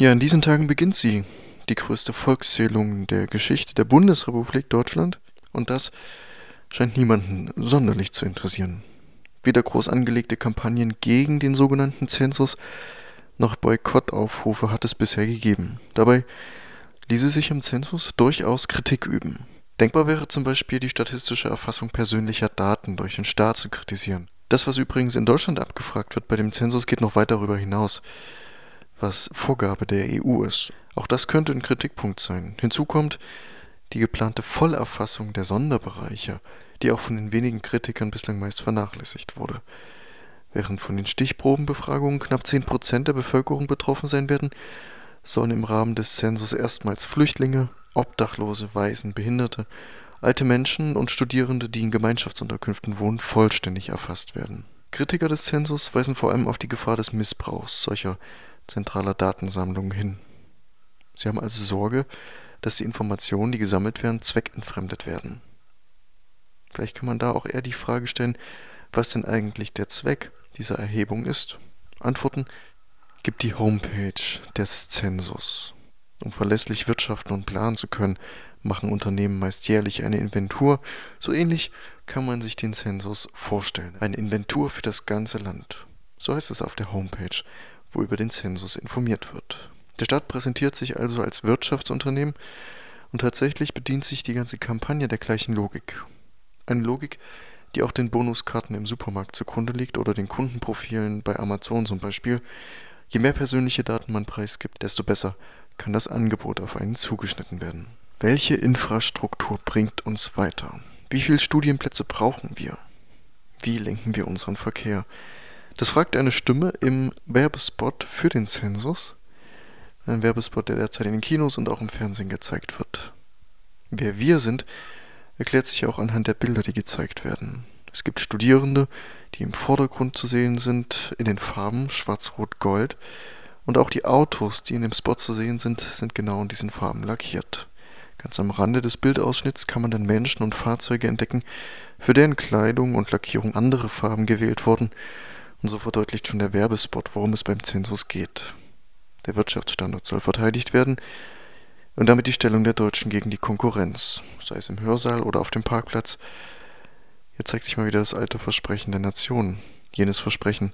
Ja, in diesen Tagen beginnt sie, die größte Volkszählung der Geschichte der Bundesrepublik Deutschland. Und das scheint niemanden sonderlich zu interessieren. Weder groß angelegte Kampagnen gegen den sogenannten Zensus noch Boykottaufrufe hat es bisher gegeben. Dabei ließe sich am Zensus durchaus Kritik üben. Denkbar wäre zum Beispiel die statistische Erfassung persönlicher Daten durch den Staat zu kritisieren. Das, was übrigens in Deutschland abgefragt wird bei dem Zensus, geht noch weit darüber hinaus, was Vorgabe der EU ist. Auch das könnte ein Kritikpunkt sein. Hinzu kommt die geplante Vollerfassung der Sonderbereiche, die auch von den wenigen Kritikern bislang meist vernachlässigt wurde. Während von den Stichprobenbefragungen knapp 10 Prozent der Bevölkerung betroffen sein werden, sollen im Rahmen des Zensus erstmals Flüchtlinge, Obdachlose, Waisen, Behinderte, alte Menschen und Studierende, die in Gemeinschaftsunterkünften wohnen, vollständig erfasst werden. Kritiker des Zensus weisen vor allem auf die Gefahr des Missbrauchs solcher zentraler Datensammlungen hin. Sie haben also Sorge, dass die Informationen, die gesammelt werden, zweckentfremdet werden. Vielleicht kann man da auch eher die Frage stellen, was denn eigentlich der Zweck dieser Erhebung ist. Antworten gibt die Homepage des Zensus. Um verlässlich wirtschaften und planen zu können, machen Unternehmen meist jährlich eine Inventur. So ähnlich kann man sich den Zensus vorstellen. Eine Inventur für das ganze Land. So heißt es auf der Homepage, wo über den Zensus informiert wird. Der Staat präsentiert sich also als Wirtschaftsunternehmen und tatsächlich bedient sich die ganze Kampagne der gleichen Logik. Eine Logik, die auch den Bonuskarten im Supermarkt zugrunde liegt oder den Kundenprofilen bei Amazon zum Beispiel. Je mehr persönliche Daten man preisgibt, desto besser kann das Angebot auf einen zugeschnitten werden. Welche Infrastruktur bringt uns weiter? Wie viele Studienplätze brauchen wir? Wie lenken wir unseren Verkehr? Das fragt eine Stimme im Werbespot für den Zensus. Ein Werbespot, der derzeit in den Kinos und auch im Fernsehen gezeigt wird. Wer wir sind, erklärt sich auch anhand der Bilder, die gezeigt werden. Es gibt Studierende, die im Vordergrund zu sehen sind, in den Farben Schwarz-Rot-Gold. Und auch die Autos, die in dem Spot zu sehen sind, sind genau in diesen Farben lackiert. Ganz am Rande des Bildausschnitts kann man dann Menschen und Fahrzeuge entdecken, für deren Kleidung und Lackierung andere Farben gewählt wurden. Und so verdeutlicht schon der Werbespot, worum es beim Zensus geht. Der Wirtschaftsstandort soll verteidigt werden und damit die Stellung der Deutschen gegen die Konkurrenz, sei es im Hörsaal oder auf dem Parkplatz. Hier zeigt sich mal wieder das alte Versprechen der Nation, jenes Versprechen,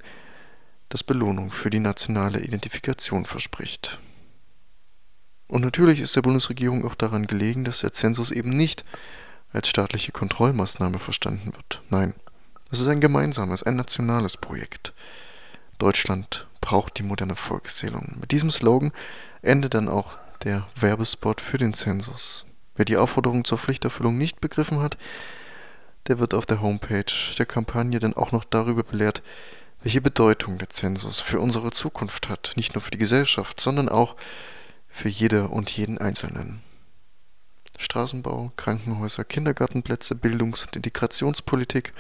das Belohnung für die nationale Identifikation verspricht. Und natürlich ist der Bundesregierung auch daran gelegen, dass der Zensus eben nicht als staatliche Kontrollmaßnahme verstanden wird. Nein, es ist ein gemeinsames, ein nationales Projekt. Deutschland braucht die moderne Volkszählung. Mit diesem Slogan endet dann auch der Werbespot für den Zensus. Wer die Aufforderung zur Pflichterfüllung nicht begriffen hat, der wird auf der Homepage der Kampagne dann auch noch darüber belehrt, welche Bedeutung der Zensus für unsere Zukunft hat, nicht nur für die Gesellschaft, sondern auch für jede und jeden Einzelnen. Straßenbau, Krankenhäuser, Kindergartenplätze, Bildungs- und Integrationspolitik,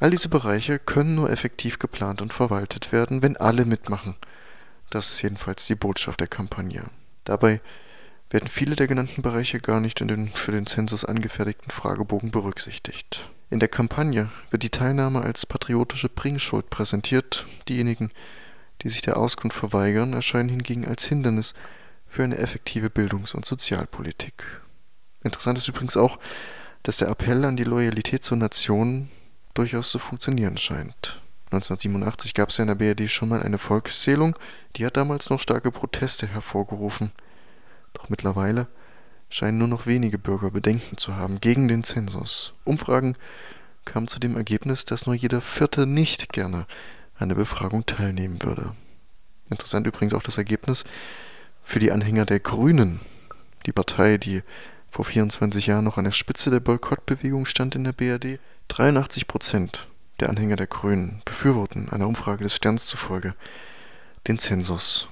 All diese Bereiche können nur effektiv geplant und verwaltet werden, wenn alle mitmachen. Das ist jedenfalls die Botschaft der Kampagne. Dabei werden viele der genannten Bereiche gar nicht in den für den Zensus angefertigten Fragebogen berücksichtigt. In der Kampagne wird die Teilnahme als patriotische Bringschuld präsentiert, diejenigen, die sich der Auskunft verweigern, erscheinen hingegen als Hindernis für eine effektive Bildungs- und Sozialpolitik. Interessant ist übrigens auch, dass der Appell an die Loyalität zur Nation durchaus zu funktionieren scheint. 1987 gab es ja in der BRD schon mal eine Volkszählung, die hat damals noch starke Proteste hervorgerufen. Doch mittlerweile scheinen nur noch wenige Bürger Bedenken zu haben gegen den Zensus. Umfragen kamen zu dem Ergebnis, dass nur jeder Vierte nicht gerne an der Befragung teilnehmen würde. Interessant übrigens auch das Ergebnis für die Anhänger der Grünen, die Partei, die vor 24 Jahren noch an der Spitze der Boykottbewegung stand in der BRD. 83 Prozent der Anhänger der Grünen befürworten einer Umfrage des Sterns zufolge den Zensus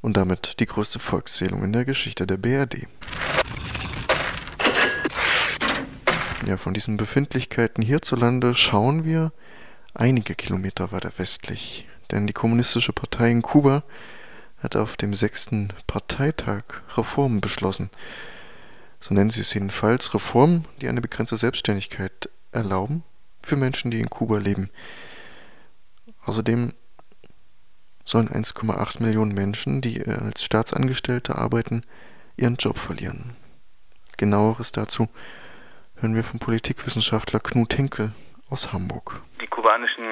und damit die größte Volkszählung in der Geschichte der BRD. Ja, von diesen Befindlichkeiten hierzulande schauen wir einige Kilometer weiter westlich, denn die Kommunistische Partei in Kuba hat auf dem sechsten Parteitag Reformen beschlossen. So nennen sie es jedenfalls Reformen, die eine begrenzte Selbstständigkeit erlauben für Menschen, die in Kuba leben. Außerdem sollen 1,8 Millionen Menschen, die als Staatsangestellte arbeiten, ihren Job verlieren. Genaueres dazu hören wir vom Politikwissenschaftler Knut Henkel aus Hamburg. Die kubanischen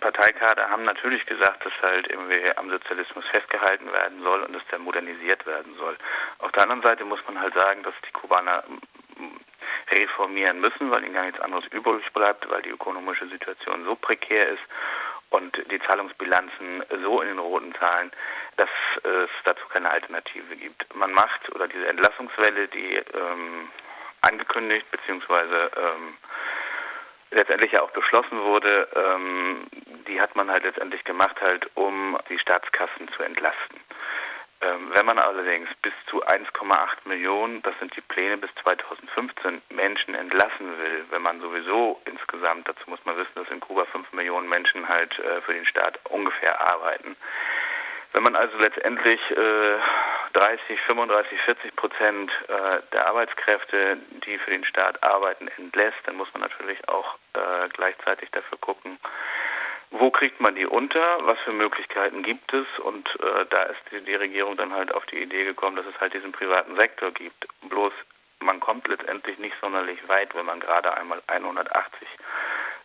Parteikader haben natürlich gesagt, dass halt irgendwie am Sozialismus festgehalten werden soll und dass der modernisiert werden soll. Auf der anderen Seite muss man halt sagen, dass die Kubaner reformieren müssen, weil ihnen gar nichts anderes übrig bleibt, weil die ökonomische Situation so prekär ist und die Zahlungsbilanzen so in den roten Zahlen, dass es dazu keine Alternative gibt. Man macht oder diese Entlassungswelle, die ähm, angekündigt bzw. Ähm, letztendlich ja auch beschlossen wurde, ähm, die hat man halt letztendlich gemacht, halt um die Staatskassen zu entlasten. Ähm, wenn man allerdings bis zu 1,8 Millionen, das sind die Pläne bis 2015, Menschen entlassen will, wenn man sowieso insgesamt, dazu muss man wissen, dass in Kuba 5 Millionen Menschen halt äh, für den Staat ungefähr arbeiten. Wenn man also letztendlich äh, 30, 35, 40 Prozent äh, der Arbeitskräfte, die für den Staat arbeiten, entlässt, dann muss man natürlich auch äh, gleichzeitig dafür gucken, wo kriegt man die unter, was für Möglichkeiten gibt es und äh, da ist die, die, Regierung dann halt auf die Idee gekommen, dass es halt diesen privaten Sektor gibt. Bloß man kommt letztendlich nicht sonderlich weit, wenn man gerade einmal 180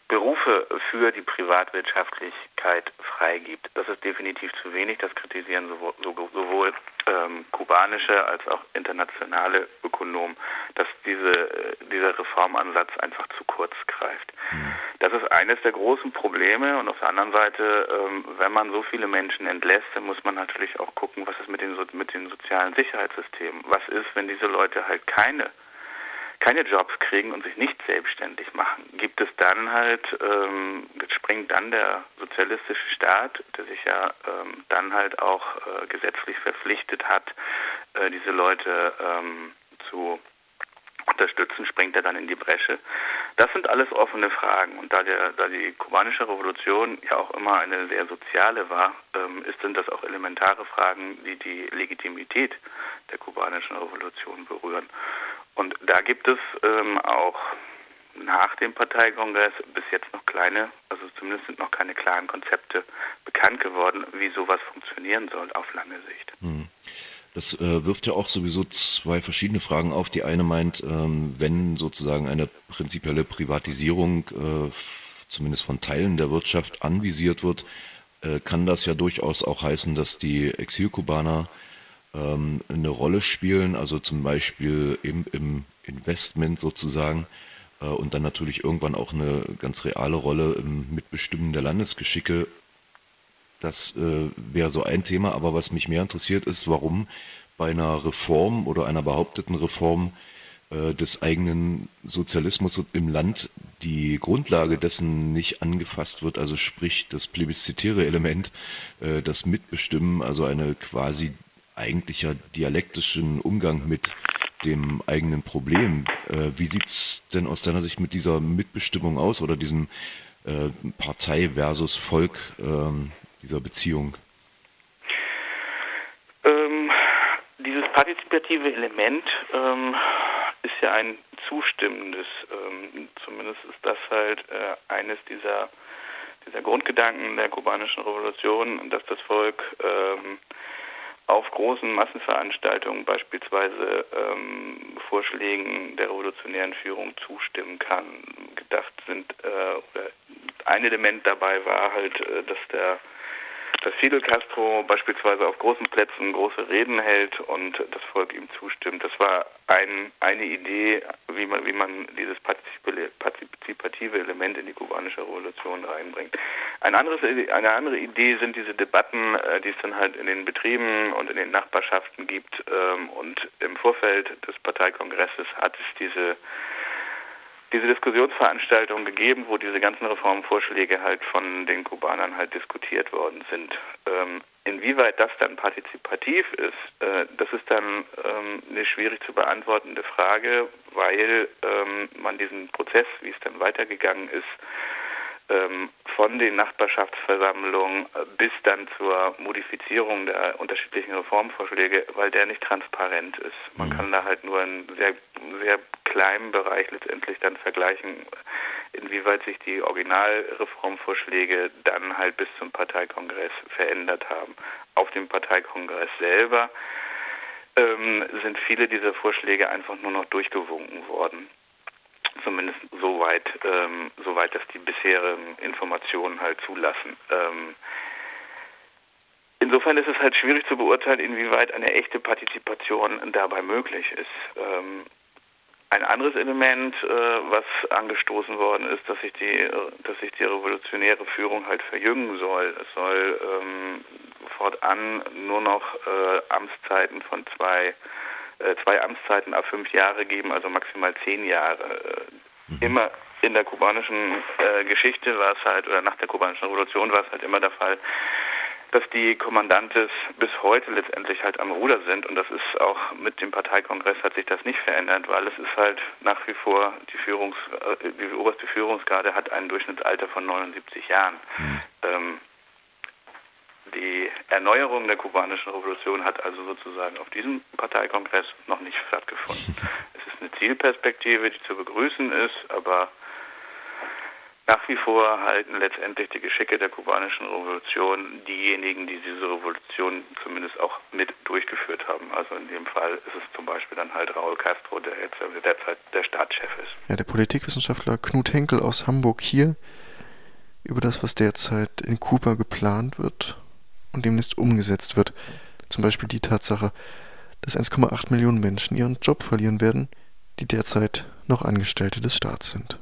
Berufe für die Privatwirtschaftlichkeit freigibt. Das ist definitiv zu wenig. Das kritisieren sowohl, sowohl ähm, kubanische als auch internationale Ökonomen, dass diese, äh, dieser Reformansatz einfach zu kurz greift. Mhm. Das ist eines der großen Probleme. Und auf der anderen Seite, ähm, wenn man so viele Menschen entlässt, dann muss man natürlich auch gucken, was ist mit den, mit den sozialen Sicherheitssystemen. Was ist, wenn diese Leute halt keine keine Jobs kriegen und sich nicht selbstständig machen, gibt es dann halt, ähm, springt dann der sozialistische Staat, der sich ja ähm, dann halt auch äh, gesetzlich verpflichtet hat, äh, diese Leute ähm, zu unterstützen, springt er dann in die Bresche. Das sind alles offene Fragen. Und da, der, da die kubanische Revolution ja auch immer eine sehr soziale war, ähm, ist, sind das auch elementare Fragen, die die Legitimität der kubanischen Revolution berühren. Und da gibt es ähm, auch nach dem Parteikongress bis jetzt noch kleine, also zumindest sind noch keine klaren Konzepte bekannt geworden, wie sowas funktionieren soll auf lange Sicht. Hm. Das äh, wirft ja auch sowieso zwei verschiedene Fragen auf. Die eine meint, ähm, wenn sozusagen eine prinzipielle Privatisierung äh, zumindest von Teilen der Wirtschaft anvisiert wird, äh, kann das ja durchaus auch heißen, dass die Exilkubaner ähm, eine Rolle spielen, also zum Beispiel im, im Investment sozusagen äh, und dann natürlich irgendwann auch eine ganz reale Rolle im Mitbestimmen der Landesgeschicke. Das äh, wäre so ein Thema, aber was mich mehr interessiert ist, warum bei einer Reform oder einer behaupteten Reform äh, des eigenen Sozialismus im Land die Grundlage dessen nicht angefasst wird, also sprich das plebiszitäre Element, äh, das Mitbestimmen, also eine quasi eigentlicher dialektischen Umgang mit dem eigenen Problem. Äh, wie sieht's denn aus deiner Sicht mit dieser Mitbestimmung aus oder diesem äh, Partei versus Volk ähm, dieser Beziehung? Ähm, dieses partizipative Element ähm, ist ja ein zustimmendes. Ähm, zumindest ist das halt äh, eines dieser, dieser Grundgedanken der kubanischen Revolution, dass das Volk ähm, auf großen Massenveranstaltungen beispielsweise ähm, Vorschlägen der revolutionären Führung zustimmen kann. Gedacht sind, äh, ein Element dabei war halt, äh, dass der dass Fidel Castro beispielsweise auf großen Plätzen große Reden hält und das Volk ihm zustimmt. Das war ein, eine Idee, wie man, wie man dieses partizipative Element in die kubanische Revolution reinbringt. Ein anderes, eine andere Idee sind diese Debatten, äh, die es dann halt in den Betrieben und in den Nachbarschaften gibt. Ähm, und im Vorfeld des Parteikongresses hat es diese diese Diskussionsveranstaltung gegeben, wo diese ganzen Reformvorschläge halt von den Kubanern halt diskutiert worden sind. Ähm, inwieweit das dann partizipativ ist, äh, das ist dann ähm, eine schwierig zu beantwortende Frage, weil ähm, man diesen Prozess, wie es dann weitergegangen ist, von den Nachbarschaftsversammlungen bis dann zur Modifizierung der unterschiedlichen Reformvorschläge, weil der nicht transparent ist. Man mhm. kann da halt nur einen sehr, sehr kleinen Bereich letztendlich dann vergleichen, inwieweit sich die Originalreformvorschläge dann halt bis zum Parteikongress verändert haben. Auf dem Parteikongress selber ähm, sind viele dieser Vorschläge einfach nur noch durchgewunken worden zumindest so weit, ähm, so weit, dass die bisherigen Informationen halt zulassen. Ähm, insofern ist es halt schwierig zu beurteilen, inwieweit eine echte Partizipation dabei möglich ist. Ähm, ein anderes Element, äh, was angestoßen worden ist, dass sich die, dass sich die revolutionäre Führung halt verjüngen soll. Es soll ähm, fortan nur noch äh, Amtszeiten von zwei zwei Amtszeiten ab fünf Jahre geben, also maximal zehn Jahre. Äh, mhm. Immer in der kubanischen äh, Geschichte war es halt, oder nach der kubanischen Revolution war es halt immer der Fall, dass die Kommandantes bis heute letztendlich halt am Ruder sind und das ist auch mit dem Parteikongress hat sich das nicht verändert, weil es ist halt nach wie vor die Führungs äh, die oberste Führungsgarde hat ein Durchschnittsalter von 79 Jahren. Mhm. Ähm, Erneuerung der kubanischen Revolution hat also sozusagen auf diesem Parteikongress noch nicht stattgefunden. es ist eine Zielperspektive, die zu begrüßen ist, aber nach wie vor halten letztendlich die Geschicke der kubanischen Revolution diejenigen, die diese Revolution zumindest auch mit durchgeführt haben. Also in dem Fall ist es zum Beispiel dann halt Raúl Castro, der jetzt derzeit der Staatschef ist. Ja, der Politikwissenschaftler Knut Henkel aus Hamburg hier über das, was derzeit in Kuba geplant wird und demnächst umgesetzt wird. Zum Beispiel die Tatsache, dass 1,8 Millionen Menschen ihren Job verlieren werden, die derzeit noch Angestellte des Staats sind.